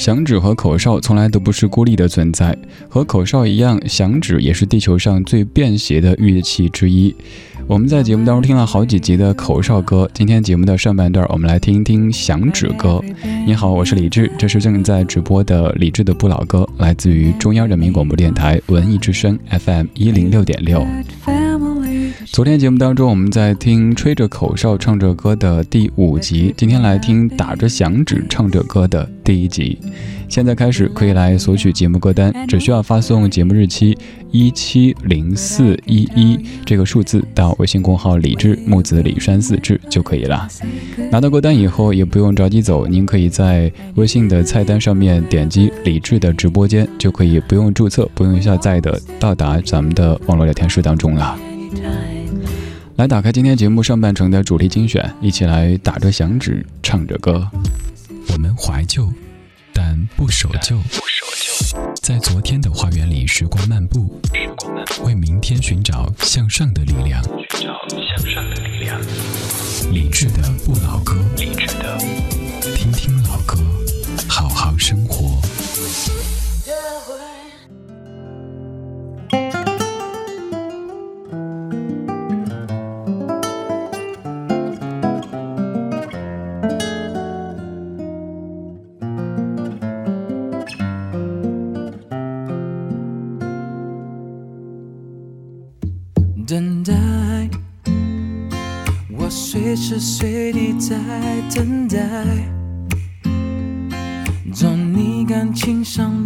响指和口哨从来都不是孤立的存在，和口哨一样，响指也是地球上最便携的乐器之一。我们在节目当中听了好几集的口哨歌，今天节目的上半段，我们来听一听响指歌。你好，我是李志，这是正在直播的李志的不老歌，来自于中央人民广播电台文艺之声 FM 一零六点六。昨天节目当中，我们在听吹着口哨唱着歌的第五集，今天来听打着响指唱着歌的第一集。现在开始可以来索取节目歌单，只需要发送节目日期一七零四一一这个数字到微信公号“李志木子李山四志”就可以了。拿到歌单以后，也不用着急走，您可以在微信的菜单上面点击“李志的直播间”，就可以不用注册、不用下载的到达咱们的网络聊天室当中了。来打开今天节目上半程的主题精选，一起来打着响指唱着歌，我们怀旧。但不守旧，在昨天的花园里时光漫步，为明天寻找向上的力量。寻找向上的力量理智的不老歌，理智的听听老歌，好好生活。随地在等待，做你感情上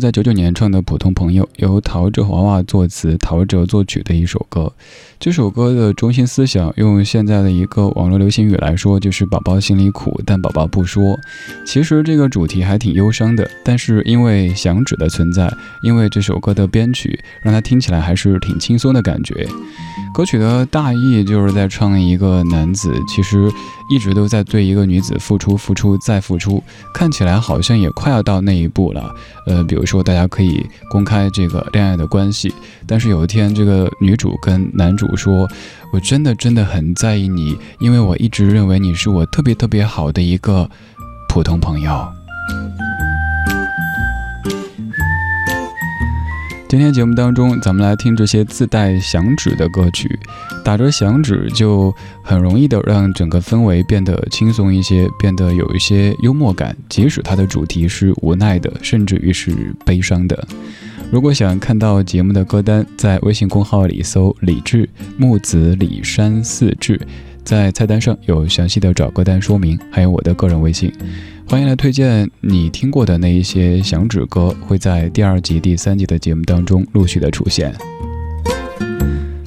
在九九年创的《普通朋友》，由陶喆娃娃作词，陶喆作曲的一首歌。这首歌的中心思想，用现在的一个网络流行语来说，就是“宝宝心里苦，但宝宝不说”。其实这个主题还挺忧伤的，但是因为响指的存在，因为这首歌的编曲，让它听起来还是挺轻松的感觉。歌曲的大意就是在唱一个男子，其实一直都在对一个女子付出、付出再付出，看起来好像也快要到那一步了。呃，比如说大家可以公开这个恋爱的关系，但是有一天这个女主跟男主。我说，我真的真的很在意你，因为我一直认为你是我特别特别好的一个普通朋友。今天节目当中，咱们来听这些自带响指的歌曲，打着响指就很容易的让整个氛围变得轻松一些，变得有一些幽默感，即使它的主题是无奈的，甚至于是悲伤的。如果想看到节目的歌单，在微信公号里搜“李志木子李山四志”，在菜单上有详细的找歌单说明，还有我的个人微信。欢迎来推荐你听过的那一些响指歌，会在第二集、第三集的节目当中陆续的出现。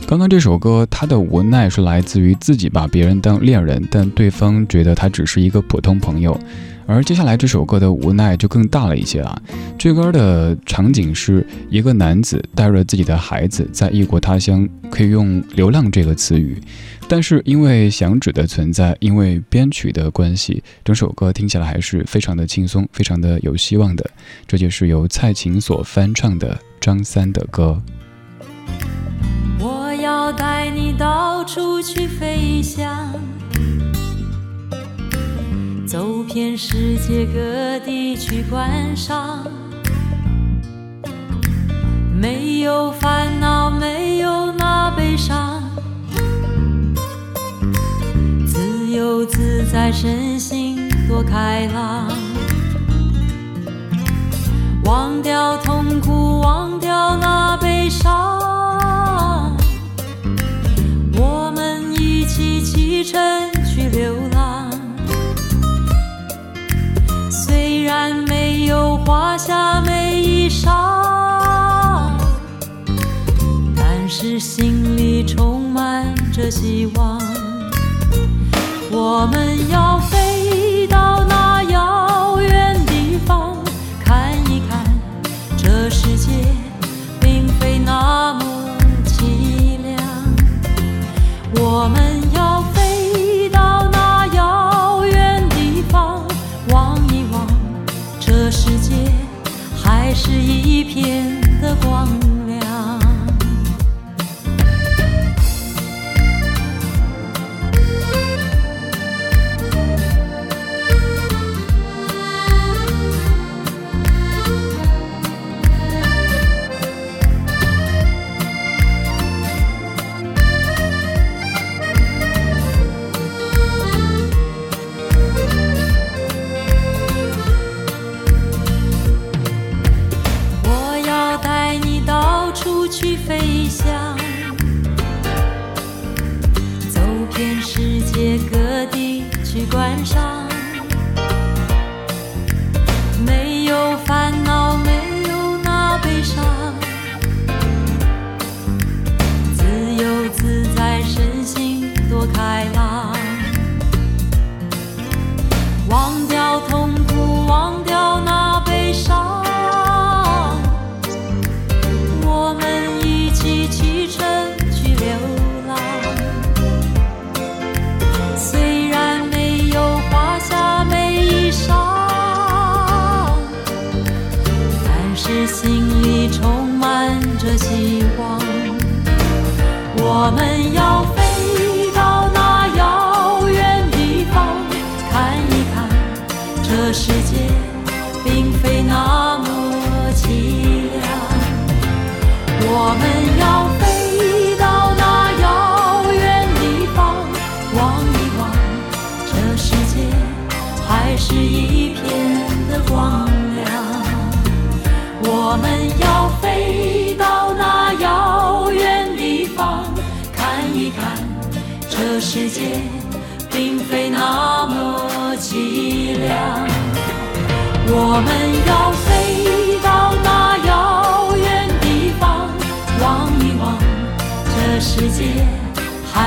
刚刚这首歌，他的无奈是来自于自己把别人当恋人，但对方觉得他只是一个普通朋友。而接下来这首歌的无奈就更大了一些了。这歌的场景是一个男子带着自己的孩子在异国他乡，可以用“流浪”这个词语。但是因为响指的存在，因为编曲的关系，整首歌听起来还是非常的轻松，非常的有希望的。这就是由蔡琴所翻唱的张三的歌。我要带你到处去飞翔。走遍世界各地去观赏，没有烦恼，没有那悲伤，自由自在，身心多开朗，忘掉痛苦，忘掉那悲伤，我们一起启程去流浪。有华厦美衣裳，但是心里充满着希望。我们要我们要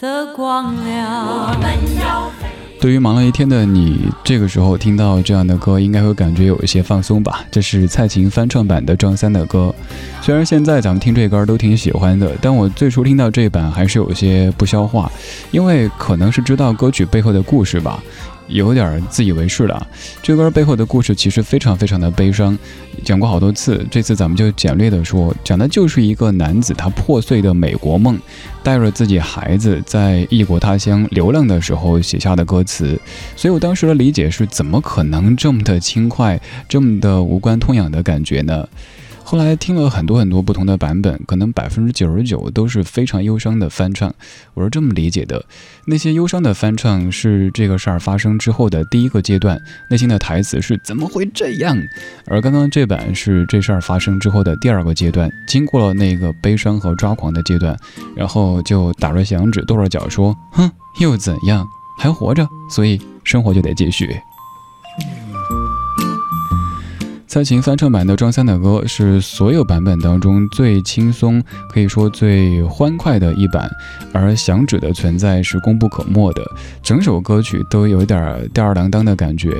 的光亮。对于忙了一天的你，这个时候听到这样的歌，应该会感觉有一些放松吧。这是蔡琴翻唱版的张三的歌，虽然现在咱们听这歌都挺喜欢的，但我最初听到这版还是有些不消化，因为可能是知道歌曲背后的故事吧。有点自以为是了。这歌背后的故事其实非常非常的悲伤，讲过好多次。这次咱们就简略的说，讲的就是一个男子他破碎的美国梦，带着自己孩子在异国他乡流浪的时候写下的歌词。所以我当时的理解是，怎么可能这么的轻快，这么的无关痛痒的感觉呢？后来听了很多很多不同的版本，可能百分之九十九都是非常忧伤的翻唱。我是这么理解的：那些忧伤的翻唱是这个事儿发生之后的第一个阶段，内心的台词是怎么会这样；而刚刚这版是这事儿发生之后的第二个阶段，经过了那个悲伤和抓狂的阶段，然后就打着响指、跺着脚说：“哼，又怎样？还活着，所以生活就得继续。”蔡琴翻唱版的张三的歌是所有版本当中最轻松，可以说最欢快的一版，而响指的存在是功不可没的。整首歌曲都有点吊儿郎当的感觉，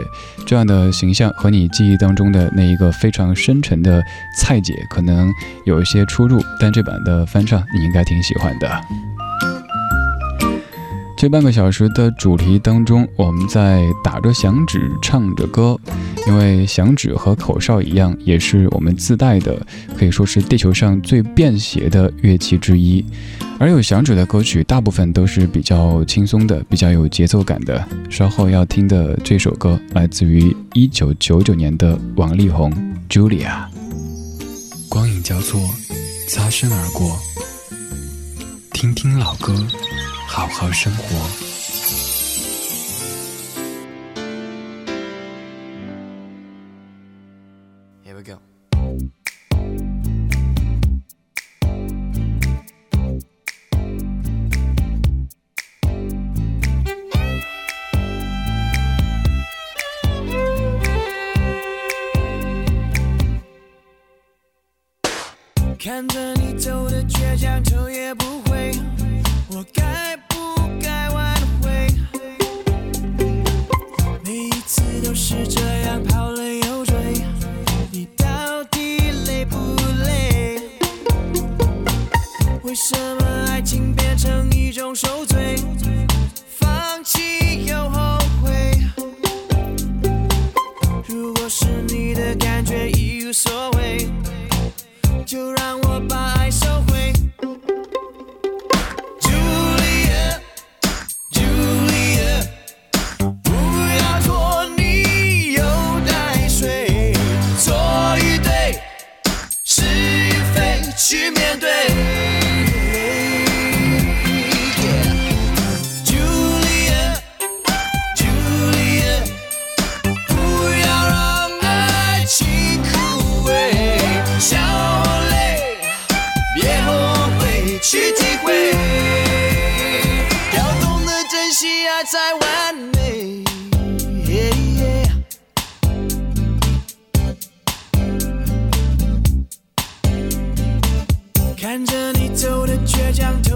这样的形象和你记忆当中的那一个非常深沉的蔡姐可能有一些出入，但这版的翻唱你应该挺喜欢的。这半个小时的主题当中，我们在打着响指唱着歌，因为响指和口哨一样，也是我们自带的，可以说是地球上最便携的乐器之一。而有响指的歌曲，大部分都是比较轻松的，比较有节奏感的。稍后要听的这首歌，来自于一九九九年的王力宏《Julia》。光影交错，擦身而过，听听老歌。好好生活。看着你走的倔强。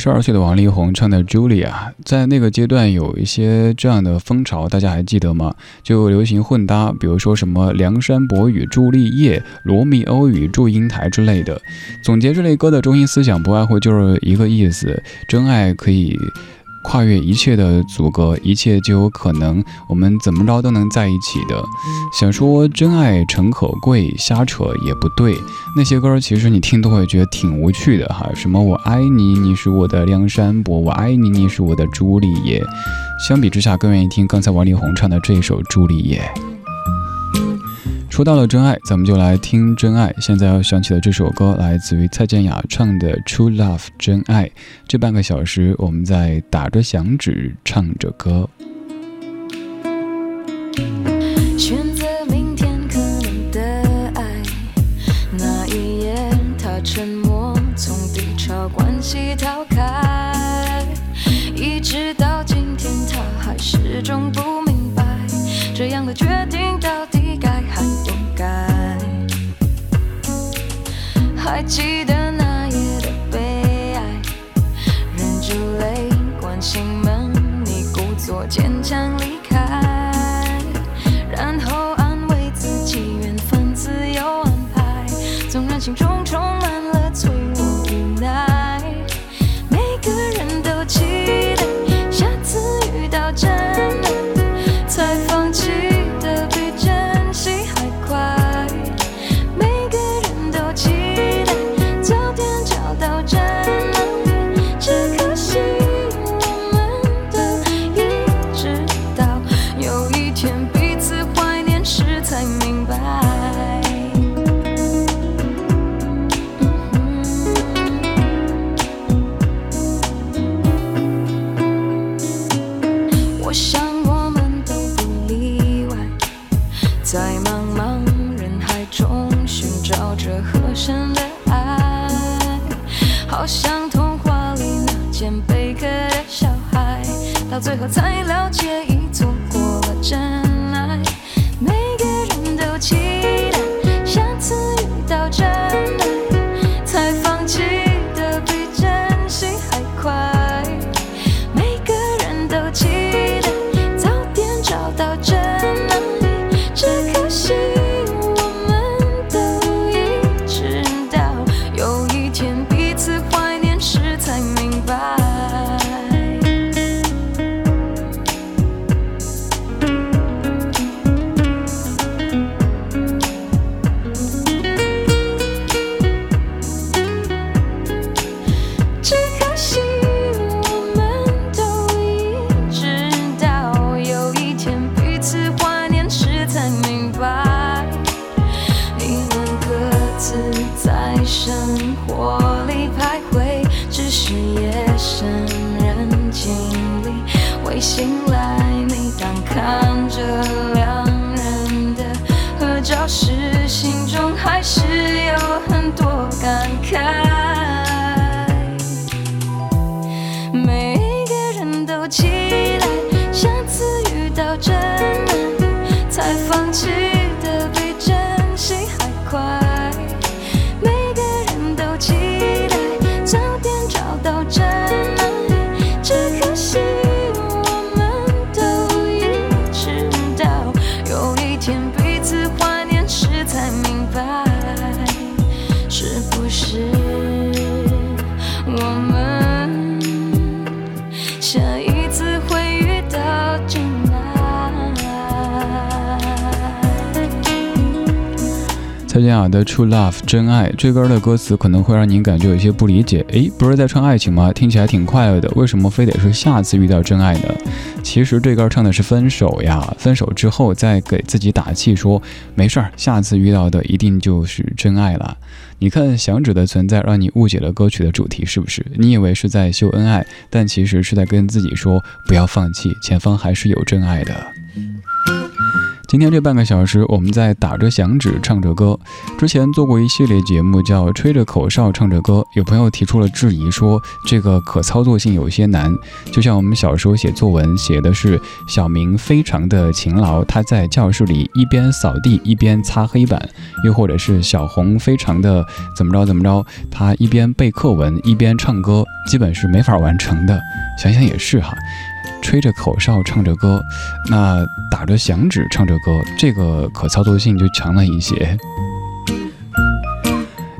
十二岁的王力宏唱的《Julia》，在那个阶段有一些这样的风潮，大家还记得吗？就流行混搭，比如说什么梁山伯与朱丽叶、罗密欧与祝英台之类的。总结这类歌的中心思想，不外乎就是一个意思：真爱可以。跨越一切的阻隔，一切就有可能，我们怎么着都能在一起的。想说真爱诚可贵，瞎扯也不对。那些歌其实你听都会觉得挺无趣的哈，什么我爱你，你是我的梁山伯，我爱你，你是我的朱丽叶。相比之下，更愿意听刚才王力宏唱的这一首《朱丽叶》。说到了真爱，咱们就来听真爱。现在要响起的这首歌，来自于蔡健雅唱的《True Love》真爱。这半个小时，我们在打着响指唱着歌。还记得那夜的悲哀，忍住泪关心门，你故作坚强离开，然后安慰自己缘分自有安排，纵然心中充雅的《True Love》真爱这歌的歌词可能会让您感觉有些不理解，诶，不是在唱爱情吗？听起来挺快乐的，为什么非得是下次遇到真爱呢？其实这歌唱的是分手呀，分手之后再给自己打气，说没事儿，下次遇到的一定就是真爱了。你看响指的存在，让你误解了歌曲的主题，是不是？你以为是在秀恩爱，但其实是在跟自己说不要放弃，前方还是有真爱的。今天这半个小时，我们在打着响指唱着歌。之前做过一系列节目，叫吹着口哨唱着歌。有朋友提出了质疑，说这个可操作性有些难。就像我们小时候写作文，写的是小明非常的勤劳，他在教室里一边扫地一边擦黑板；又或者是小红非常的怎么着怎么着，他一边背课文一边唱歌，基本是没法完成的。想想也是哈。吹着口哨唱着歌，那打着响指唱着歌，这个可操作性就强了一些。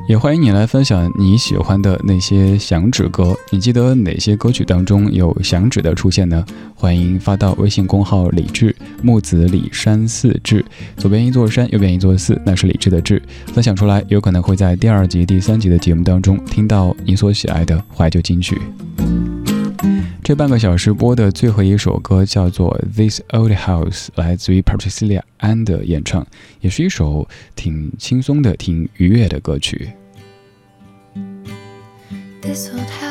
也欢迎你来分享你喜欢的那些响指歌，你记得哪些歌曲当中有响指的出现呢？欢迎发到微信公号“李志木子李山寺志”，左边一座山，右边一座寺，那是李志的志。分享出来，有可能会在第二集、第三集的节目当中听到你所喜爱的怀旧金曲。这半个小时播的最后一首歌叫做《This Old House》，来自于 Patricia Ann 的演唱，也是一首挺轻松的、挺愉悦的歌曲。This old house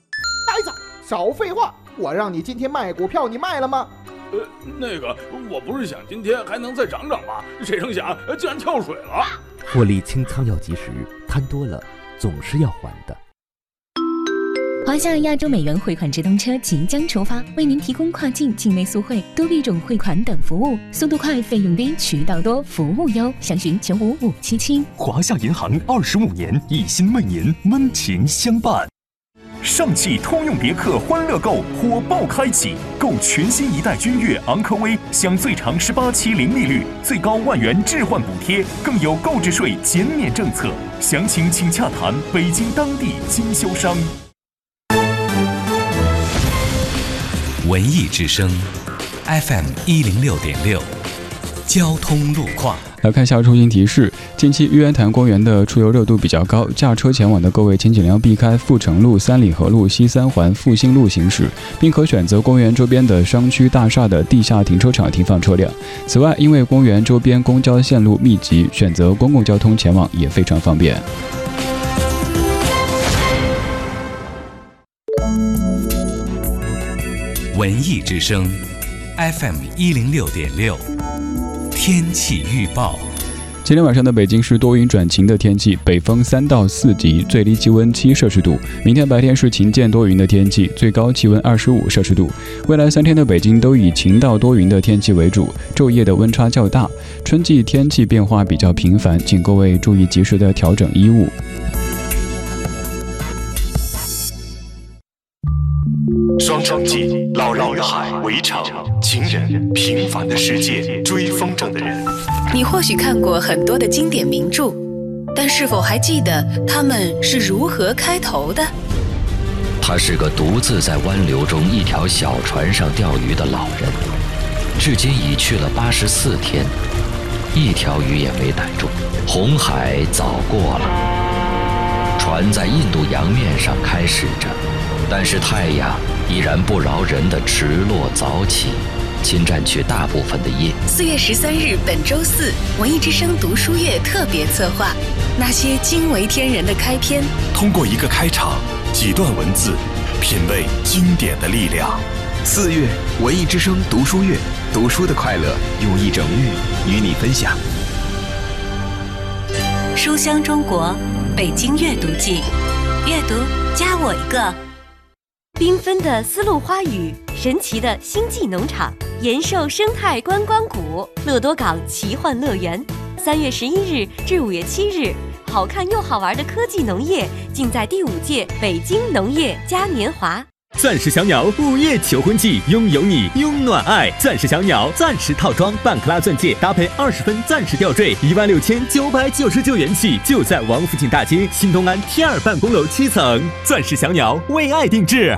少废话！我让你今天卖股票，你卖了吗？呃，那个，我不是想今天还能再涨涨吗？谁成想呃竟然跳水了！获利清仓要及时，贪多了总是要还的。华夏亚洲美元汇款直通车即将出发，为您提供跨境、境内速汇、多币种汇款等服务，速度快，费用低，渠道多，服务优。详询九五五七七。华夏银行二十五年，一心为您温情相伴。上汽通用别克欢乐购火爆开启，购全新一代君越、昂科威，享最长十八期零利率，最高万元置换补贴，更有购置税减免政策。详情请洽谈北京当地经销商。文艺之声，FM 一零六点六，交通路况。来看一下出行提示：近期玉渊潭公园的出游热度比较高，驾车前往的各位请尽量避开阜成路、三里河路、西三环、复兴路行驶，并可选择公园周边的商区大厦的地下停车场停放车辆。此外，因为公园周边公交线路密集，选择公共交通前往也非常方便。文艺之声，FM 一零六点六，天气预报。今天晚上的北京是多云转晴的天气，北风三到四级，最低气温七摄氏度。明天白天是晴间多云的天气，最高气温二十五摄氏度。未来三天的北京都以晴到多云的天气为主，昼夜的温差较大。春季天气变化比较频繁，请各位注意及时的调整衣物。双城记、老人与海、围城、情人、平凡的世界、追风筝的人。你或许看过很多的经典名著，但是否还记得他们是如何开头的？他是个独自在湾流中一条小船上钓鱼的老人，至今已去了八十四天，一条鱼也没逮住。红海早过了，船在印度洋面上开始着，但是太阳依然不饶人的迟落早起，侵占去大部分的夜。四月十三日，本周四，文艺之声读书月特别策划，那些惊为天人的开篇，通过一个开场。几段文字，品味经典的力量。四月文艺之声读书月，读书的快乐用一整月与你分享。书香中国，北京阅读季，阅读加我一个。缤纷的丝路花语，神奇的星际农场，延寿生态观光谷，乐多港奇幻乐园。三月十一日至五月七日。好看又好玩的科技农业，尽在第五届北京农业嘉年华。钻石小鸟午夜求婚季，拥有你，拥暖爱。钻石小鸟钻石套装，半克拉钻戒搭配二十分钻石吊坠，一万六千九百九十九元起，就在王府井大街新东安 T 二办公楼七层。钻石小鸟为爱定制。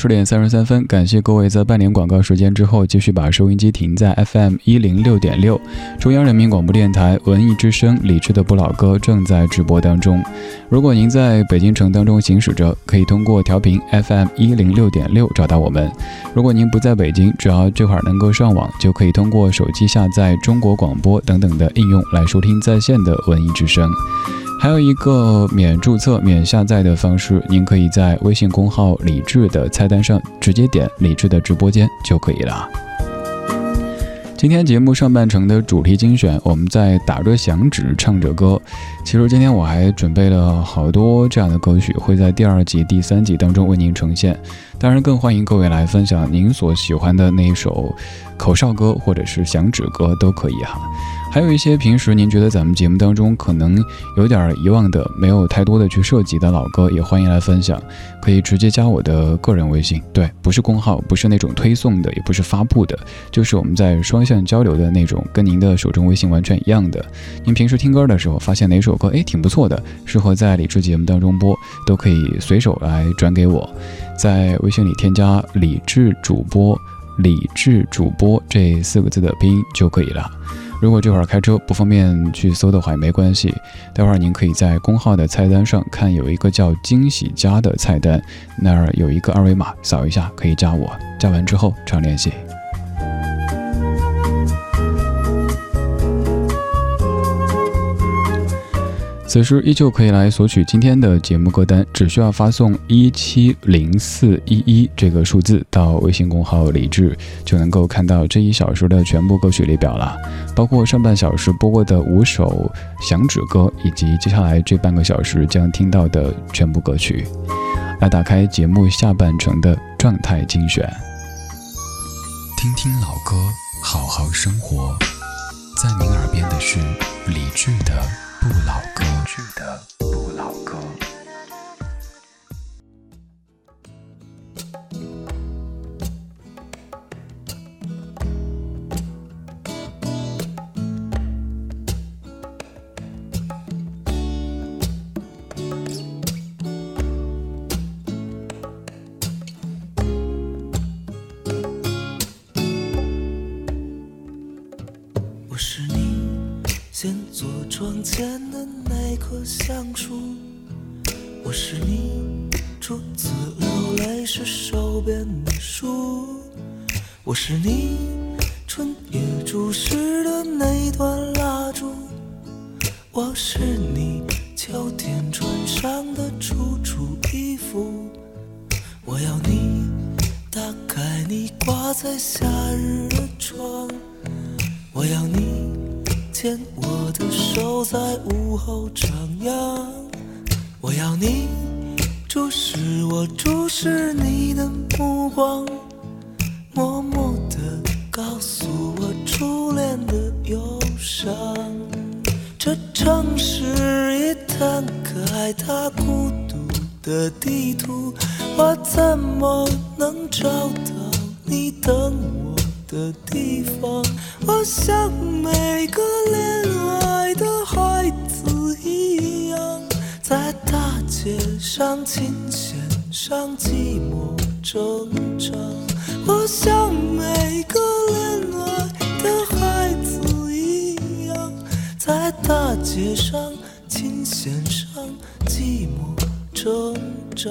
十点三十三分，感谢各位在半年广告时间之后，继续把收音机停在 FM 一零六点六，中央人民广播电台文艺之声，理智的不老歌正在直播当中。如果您在北京城当中行驶着，可以通过调频 FM 一零六点六找到我们。如果您不在北京，只要这会儿能够上网，就可以通过手机下载中国广播等等的应用来收听在线的文艺之声。还有一个免注册、免下载的方式，您可以在微信公号“李智”的菜单上直接点“李智的直播间”就可以了。今天节目上半程的主题精选，我们在打着响指唱着歌。其实今天我还准备了好多这样的歌曲，会在第二集、第三集当中为您呈现。当然，更欢迎各位来分享您所喜欢的那一首口哨歌或者是响指歌都可以哈。还有一些平时您觉得咱们节目当中可能有点遗忘的、没有太多的去涉及的老歌，也欢迎来分享。可以直接加我的个人微信，对，不是公号，不是那种推送的，也不是发布的，就是我们在双向交流的那种，跟您的手中微信完全一样的。您平时听歌的时候，发现哪首歌哎挺不错的，适合在理智节目当中播，都可以随手来转给我，在微信里添加“理智主播”“理智主播”这四个字的拼音就可以了。如果这会儿开车不方便去搜的话也没关系，待会儿您可以在公号的菜单上看有一个叫“惊喜家”的菜单，那儿有一个二维码，扫一下可以加我，加完之后常联系。此时依旧可以来索取今天的节目歌单，只需要发送一七零四一一这个数字到微信公号“李智”，就能够看到这一小时的全部歌曲列表了，包括上半小时播过的五首响指歌，以及接下来这半个小时将听到的全部歌曲。来打开节目下半程的状态精选，听听老歌，好好生活，在您耳边的是李智的。不老歌。具的不老歌一样，在大街上、琴弦上寂寞挣扎。我像每个恋爱的孩子一样，在大街上、琴弦上寂寞挣扎。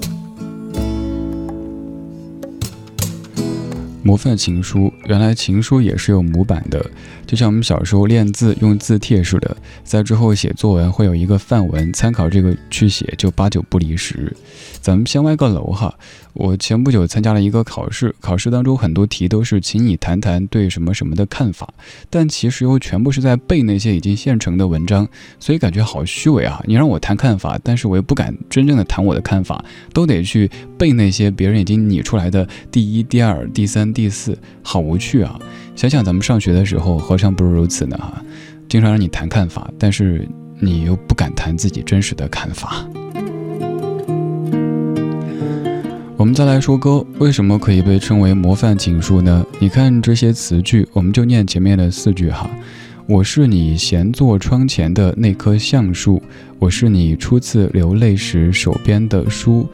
模范情书，原来情书也是有模板的，就像我们小时候练字用字帖似的，在之后写作文会有一个范文，参考这个去写，就八九不离十。咱们先歪个楼哈。我前不久参加了一个考试，考试当中很多题都是请你谈谈对什么什么的看法，但其实又全部是在背那些已经现成的文章，所以感觉好虚伪啊！你让我谈看法，但是我又不敢真正的谈我的看法，都得去背那些别人已经拟出来的第一、第二、第三、第四，好无趣啊！想想咱们上学的时候，何尝不是如此呢？哈，经常让你谈看法，但是你又不敢谈自己真实的看法。我们再来说歌，为什么可以被称为模范情书呢？你看这些词句，我们就念前面的四句哈。我是你闲坐窗前的那棵橡树，我是你初次流泪时手边的书，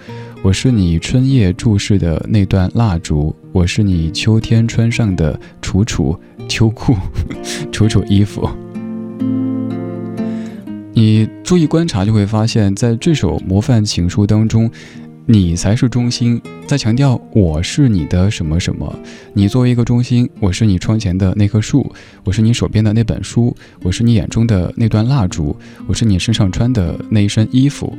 我是你春夜注视的那段蜡烛，我是你秋天穿上的楚楚秋裤，楚楚衣服。你注意观察，就会发现，在这首模范情书当中。你才是中心，在强调我是你的什么什么。你作为一个中心，我是你窗前的那棵树，我是你手边的那本书，我是你眼中的那段蜡烛，我是你身上穿的那一身衣服。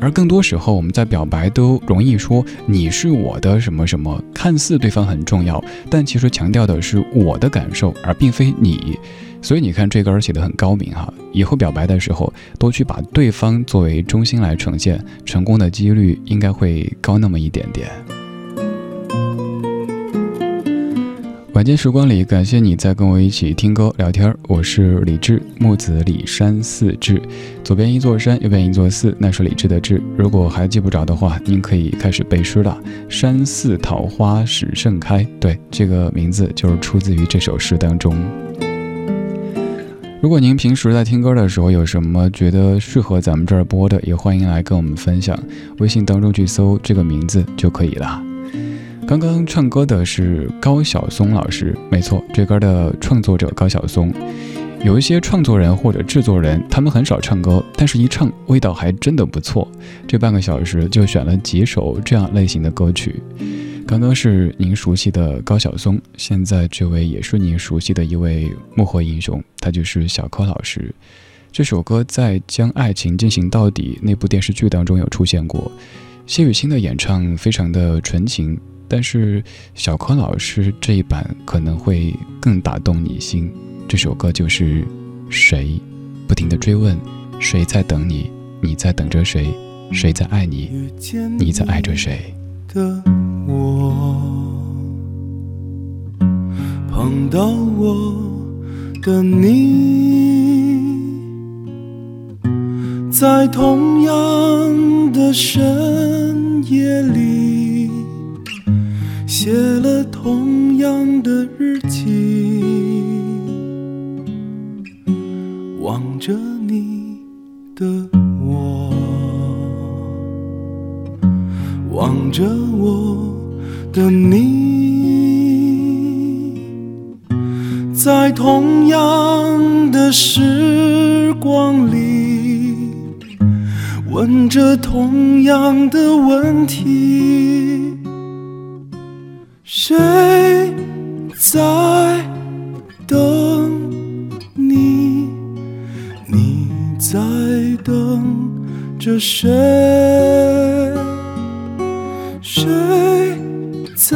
而更多时候，我们在表白都容易说你是我的什么什么，看似对方很重要，但其实强调的是我的感受，而并非你。所以你看这歌写的很高明哈，以后表白的时候多去把对方作为中心来呈现，成功的几率应该会高那么一点点。晚间时光里，感谢你在跟我一起听歌聊天。我是李志，木子李山寺志，左边一座山，右边一座寺，那是李志的志。如果还记不着的话，您可以开始背诗了。山寺桃花始盛开，对，这个名字就是出自于这首诗当中。如果您平时在听歌的时候有什么觉得适合咱们这儿播的，也欢迎来跟我们分享。微信当中去搜这个名字就可以了。刚刚唱歌的是高晓松老师，没错，这歌的创作者高晓松。有一些创作人或者制作人，他们很少唱歌，但是一唱味道还真的不错。这半个小时就选了几首这样类型的歌曲。刚刚是您熟悉的高晓松，现在这位也是您熟悉的一位幕后英雄，他就是小柯老师。这首歌在《将爱情进行到底》那部电视剧当中有出现过，谢雨欣的演唱非常的纯情。但是小柯老师这一版可能会更打动你心。这首歌就是谁，不停的追问，谁在等你？你在等着谁？谁在爱你？你在爱着谁？的我碰到我的你，在同样的深夜里。写了同样的日记，着你的我，望着我的你，在同样的时光里，问着同样的问题。谁在等着谁？谁在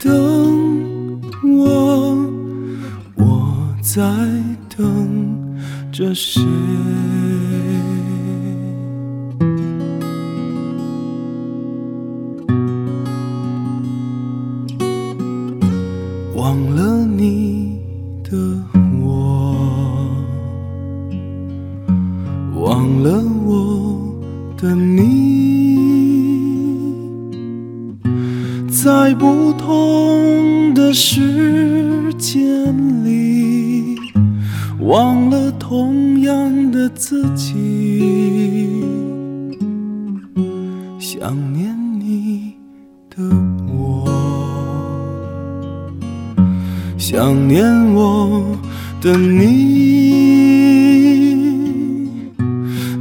等我？我在等着谁？你，在不同的时间里，忘了同样的自己，想念你的我。想念我的你，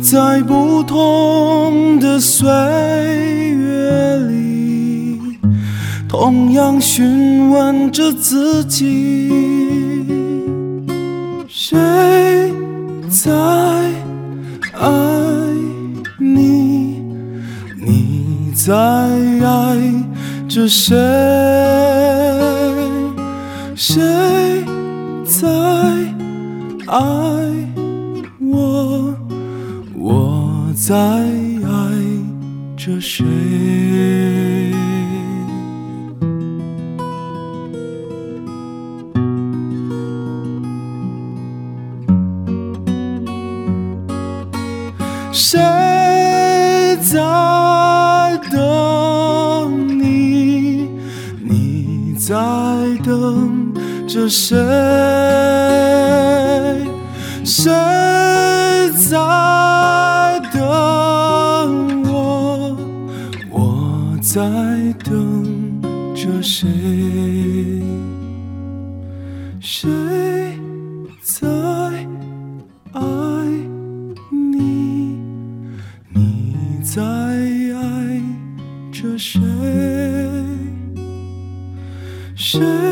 在不同的岁月里，同样询问着自己：谁在爱你？你在爱着谁？谁在爱在爱着谁？谁在等你？你在等着谁？在等着谁？谁在爱你？你在爱着谁？谁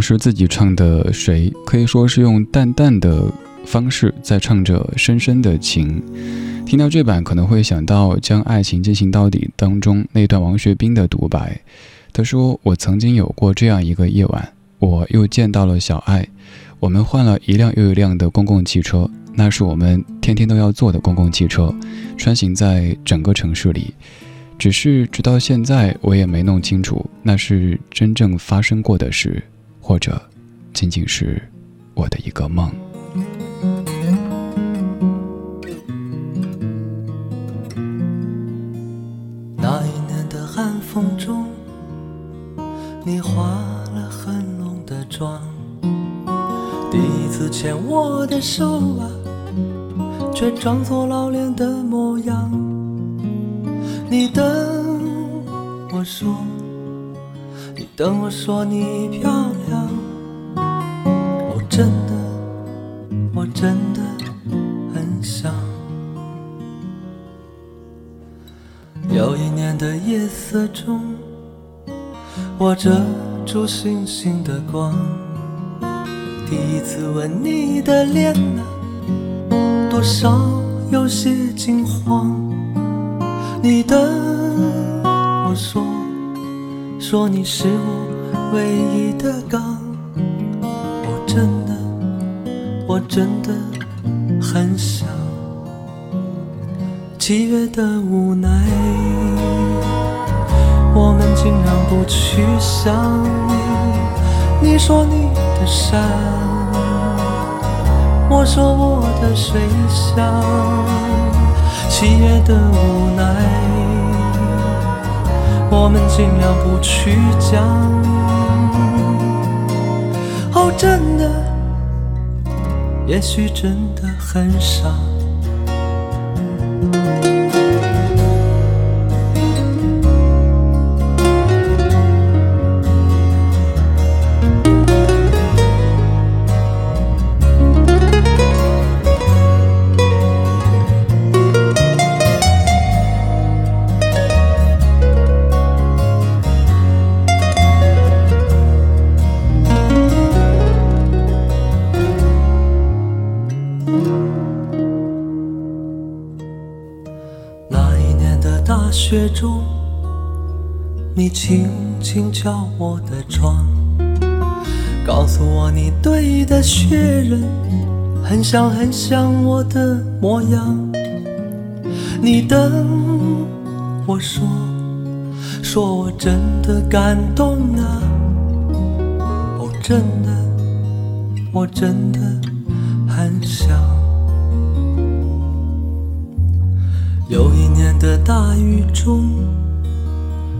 是自己唱的《谁》，可以说是用淡淡的方式在唱着深深的情。听到这版，可能会想到《将爱情进行到底》当中那段王学兵的独白。他说：“我曾经有过这样一个夜晚，我又见到了小爱，我们换了一辆又一辆的公共汽车，那是我们天天都要坐的公共汽车，穿行在整个城市里。只是直到现在，我也没弄清楚那是真正发生过的事，或者仅仅是我的一个梦。那一年的寒风中，你化了很浓的妆，第一次牵我的手啊，却装作老练的模样。你的等我说你漂亮，我真的，我真的很想。有一年的夜色中，我遮住星星的光，第一次吻你的脸啊，多少有些惊慌。你等我说，说你是我唯一的港，我真的，我真的很想。七月的无奈，我们尽量不去想你。你说你的山，我说我的水乡。七月的无奈，我们尽量不去讲。哦，真的，也许真的很傻。你轻轻敲我的窗，告诉我你堆的雪人很像很像我的模样。你等我说，说我真的感动啊，哦，真的，我真的很想。有一年的大雨中，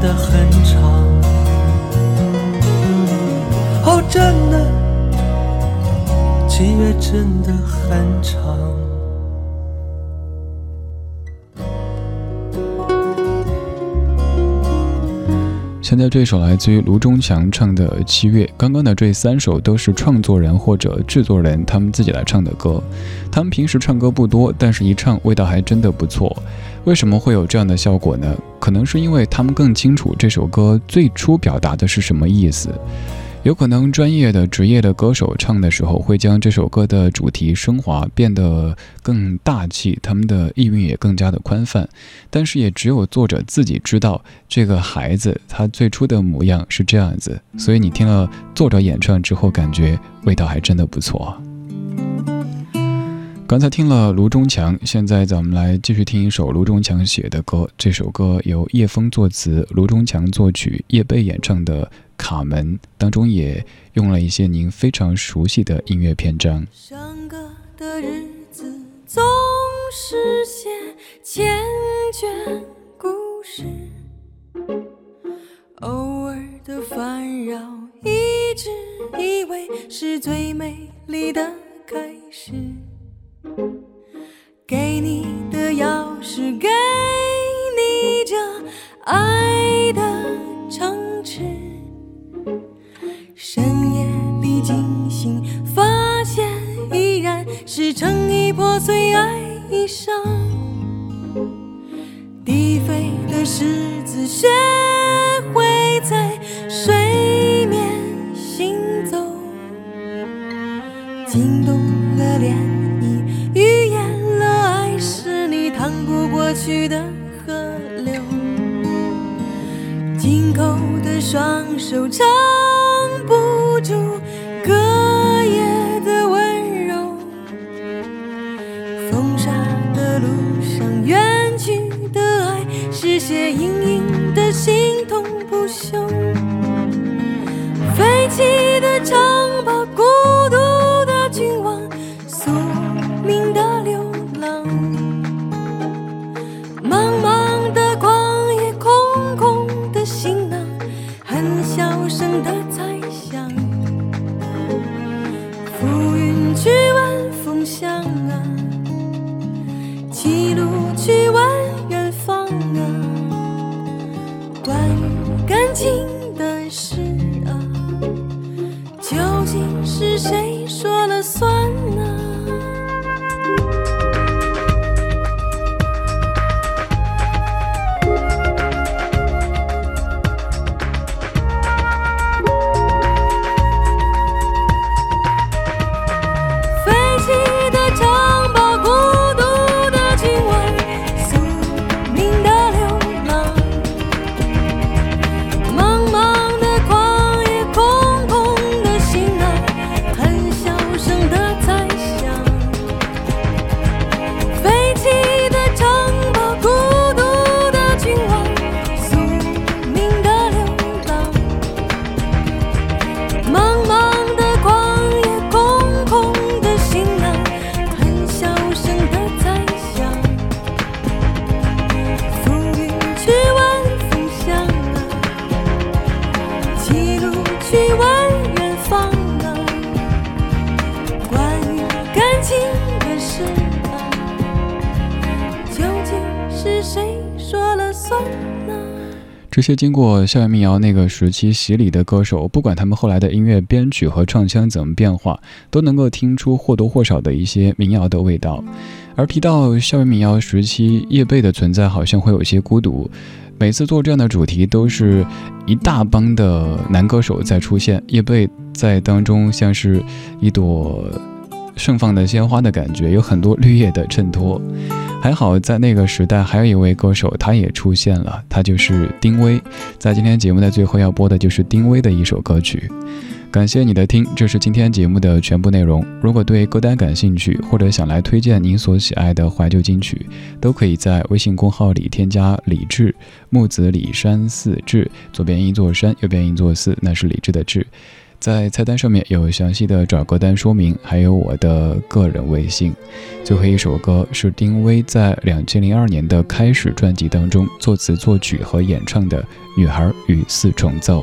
真的很长。哦，真的，七月真的很长。现在这首来自于卢中强唱的《七月》，刚刚的这三首都是创作人或者制作人他们自己来唱的歌。他们平时唱歌不多，但是一唱味道还真的不错。为什么会有这样的效果呢？可能是因为他们更清楚这首歌最初表达的是什么意思。有可能专业的职业的歌手唱的时候，会将这首歌的主题升华，变得更大气，他们的意蕴也更加的宽泛。但是也只有作者自己知道，这个孩子他最初的模样是这样子。所以你听了作者演唱之后，感觉味道还真的不错。刚才听了卢中强，现在咱们来继续听一首卢中强写的歌。这首歌由叶枫作词，卢中强作曲，叶蓓演唱的《卡门》当中也用了一些您非常熟悉的音乐篇章。上个的日子总是写千卷故事，偶尔的烦扰，一直以为是最美丽的开始。给你的钥匙，给你这爱的城池。深夜里惊醒，发现依然是成衣破碎爱上。低飞的狮子学会在水面行走，惊动了涟趟不过去的河流。紧扣的双手撑不住隔夜的温这些经过校园民谣那个时期洗礼的歌手，不管他们后来的音乐编曲和唱腔怎么变化，都能够听出或多或少的一些民谣的味道。而提到校园民谣时期，叶蓓的存在好像会有些孤独。每次做这样的主题，都是一大帮的男歌手在出现，叶蓓在当中像是一朵盛放的鲜花的感觉，有很多绿叶的衬托。还好，在那个时代，还有一位歌手，他也出现了，他就是丁薇。在今天节目的最后要播的就是丁薇的一首歌曲。感谢你的听，这是今天节目的全部内容。如果对歌单感兴趣，或者想来推荐您所喜爱的怀旧金曲，都可以在微信公号里添加李志，木子李山寺志，左边一座山，右边一座寺，那是李志的志。在菜单上面有详细的找歌单说明，还有我的个人微信。最后一首歌是丁薇在两千零二年的《开始》专辑当中作词作曲和演唱的《女孩与四重奏》。